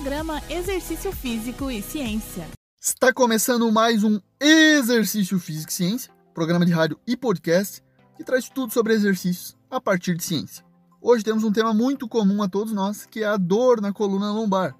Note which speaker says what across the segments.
Speaker 1: Programa Exercício Físico e Ciência.
Speaker 2: Está começando mais um Exercício Físico e Ciência, programa de rádio e podcast que traz tudo sobre exercícios a partir de ciência. Hoje temos um tema muito comum a todos nós, que é a dor na coluna lombar.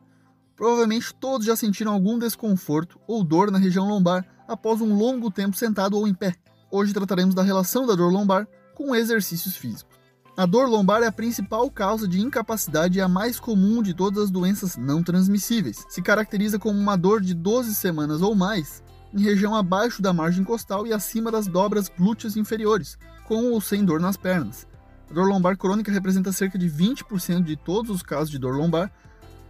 Speaker 2: Provavelmente todos já sentiram algum desconforto ou dor na região lombar após um longo tempo sentado ou em pé. Hoje trataremos da relação da dor lombar com exercícios físicos. A dor lombar é a principal causa de incapacidade e a mais comum de todas as doenças não transmissíveis. Se caracteriza como uma dor de 12 semanas ou mais, em região abaixo da margem costal e acima das dobras glúteas inferiores, com ou sem dor nas pernas. A dor lombar crônica representa cerca de 20% de todos os casos de dor lombar.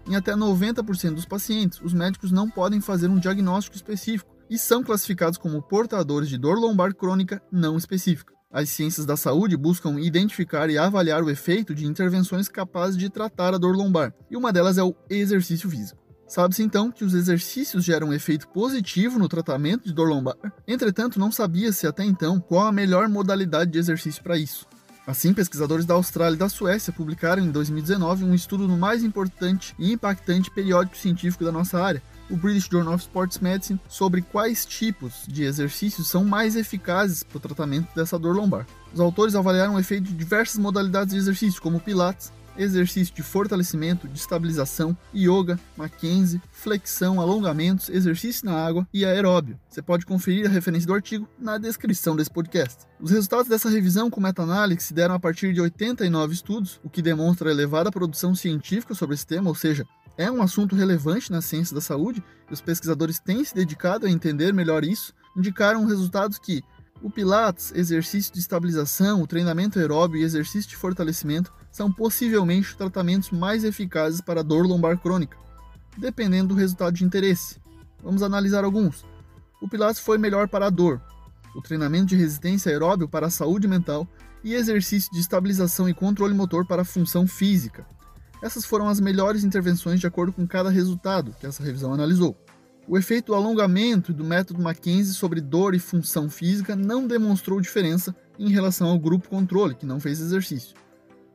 Speaker 2: Em até 90% dos pacientes, os médicos não podem fazer um diagnóstico específico e são classificados como portadores de dor lombar crônica não específica. As ciências da saúde buscam identificar e avaliar o efeito de intervenções capazes de tratar a dor lombar, e uma delas é o exercício físico. Sabe-se então que os exercícios geram um efeito positivo no tratamento de dor lombar, entretanto, não sabia-se até então qual a melhor modalidade de exercício para isso. Assim, pesquisadores da Austrália e da Suécia publicaram em 2019 um estudo no mais importante e impactante periódico científico da nossa área, o British Journal of Sports Medicine sobre quais tipos de exercícios são mais eficazes para o tratamento dessa dor lombar. Os autores avaliaram o efeito de diversas modalidades de exercício, como pilates, exercício de fortalecimento, de estabilização, yoga, Mackenzie, flexão, alongamentos, exercício na água e aeróbio. Você pode conferir a referência do artigo na descrição desse podcast. Os resultados dessa revisão com meta-análise se deram a partir de 89 estudos, o que demonstra elevada produção científica sobre esse tema, ou seja, é um assunto relevante na ciência da saúde e os pesquisadores têm se dedicado a entender melhor isso, indicaram resultados que o Pilates, exercício de estabilização, o treinamento aeróbio e exercício de fortalecimento são possivelmente tratamentos mais eficazes para dor lombar crônica, dependendo do resultado de interesse. Vamos analisar alguns. O Pilates foi melhor para a dor, o treinamento de resistência aeróbio para a saúde mental e exercício de estabilização e controle motor para a função física. Essas foram as melhores intervenções de acordo com cada resultado que essa revisão analisou. O efeito do alongamento do método Mackenzie sobre dor e função física não demonstrou diferença em relação ao grupo controle, que não fez exercício.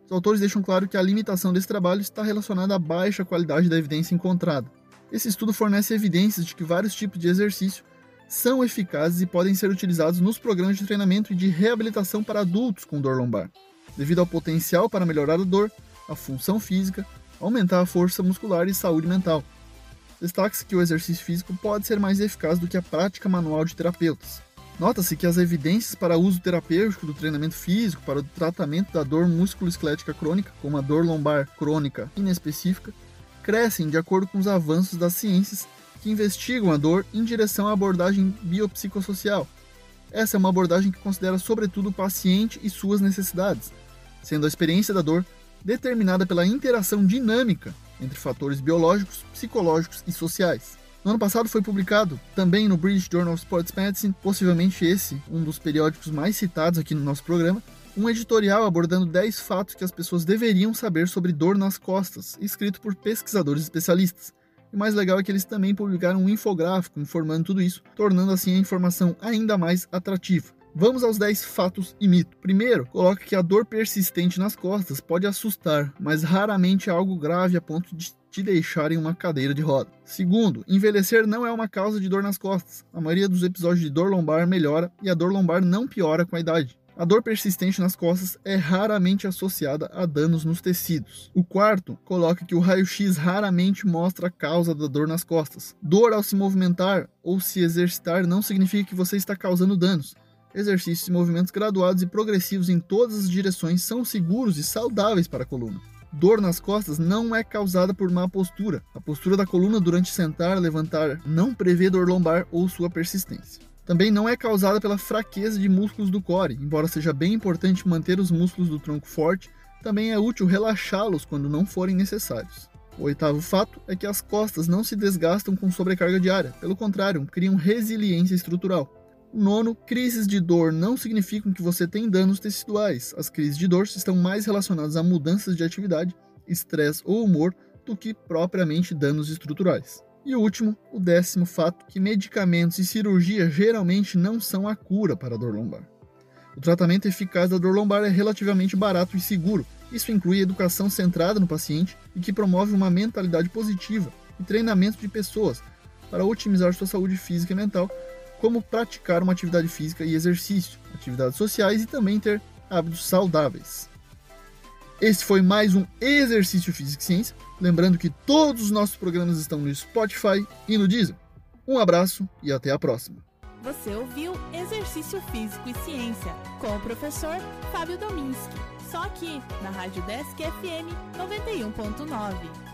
Speaker 2: Os autores deixam claro que a limitação desse trabalho está relacionada à baixa qualidade da evidência encontrada. Esse estudo fornece evidências de que vários tipos de exercício são eficazes e podem ser utilizados nos programas de treinamento e de reabilitação para adultos com dor lombar, devido ao potencial para melhorar a dor, a função física, aumentar a força muscular e saúde mental. Destaque-se que o exercício físico pode ser mais eficaz do que a prática manual de terapeutas. Nota-se que as evidências para uso terapêutico do treinamento físico para o tratamento da dor musculoesquelética crônica, como a dor lombar crônica inespecífica, crescem de acordo com os avanços das ciências que investigam a dor em direção à abordagem biopsicossocial. Essa é uma abordagem que considera sobretudo o paciente e suas necessidades, sendo a experiência da dor determinada pela interação dinâmica entre fatores biológicos, psicológicos e sociais. No ano passado foi publicado, também no British Journal of Sports Medicine, possivelmente esse, um dos periódicos mais citados aqui no nosso programa, um editorial abordando 10 fatos que as pessoas deveriam saber sobre dor nas costas, escrito por pesquisadores especialistas. E o mais legal é que eles também publicaram um infográfico informando tudo isso, tornando assim a informação ainda mais atrativa. Vamos aos 10 fatos e mitos. Primeiro, coloca que a dor persistente nas costas pode assustar, mas raramente é algo grave a ponto de te deixar em uma cadeira de roda. Segundo, envelhecer não é uma causa de dor nas costas. A maioria dos episódios de dor lombar melhora e a dor lombar não piora com a idade. A dor persistente nas costas é raramente associada a danos nos tecidos. O quarto coloca que o raio-x raramente mostra a causa da dor nas costas. Dor ao se movimentar ou se exercitar não significa que você está causando danos exercícios e movimentos graduados e progressivos em todas as direções são seguros e saudáveis para a coluna. Dor nas costas não é causada por má postura. A postura da coluna durante sentar, levantar não prevê dor lombar ou sua persistência. Também não é causada pela fraqueza de músculos do core, embora seja bem importante manter os músculos do tronco forte, também é útil relaxá-los quando não forem necessários. O oitavo fato é que as costas não se desgastam com sobrecarga diária, pelo contrário, criam resiliência estrutural. Nono, crises de dor não significam que você tem danos teciduais. As crises de dor estão mais relacionadas a mudanças de atividade, estresse ou humor do que propriamente danos estruturais. E o último, o décimo fato, que medicamentos e cirurgia geralmente não são a cura para a dor lombar. O tratamento eficaz da dor lombar é relativamente barato e seguro. Isso inclui educação centrada no paciente e que promove uma mentalidade positiva, e treinamento de pessoas para otimizar sua saúde física e mental, como praticar uma atividade física e exercício, atividades sociais e também ter hábitos saudáveis. Esse foi mais um Exercício Físico e Ciência. Lembrando que todos os nossos programas estão no Spotify e no Deezer. Um abraço e até a próxima.
Speaker 1: Você ouviu Exercício Físico e Ciência com o professor Fábio Dominski. Só aqui na Rádio Desk FM 91.9.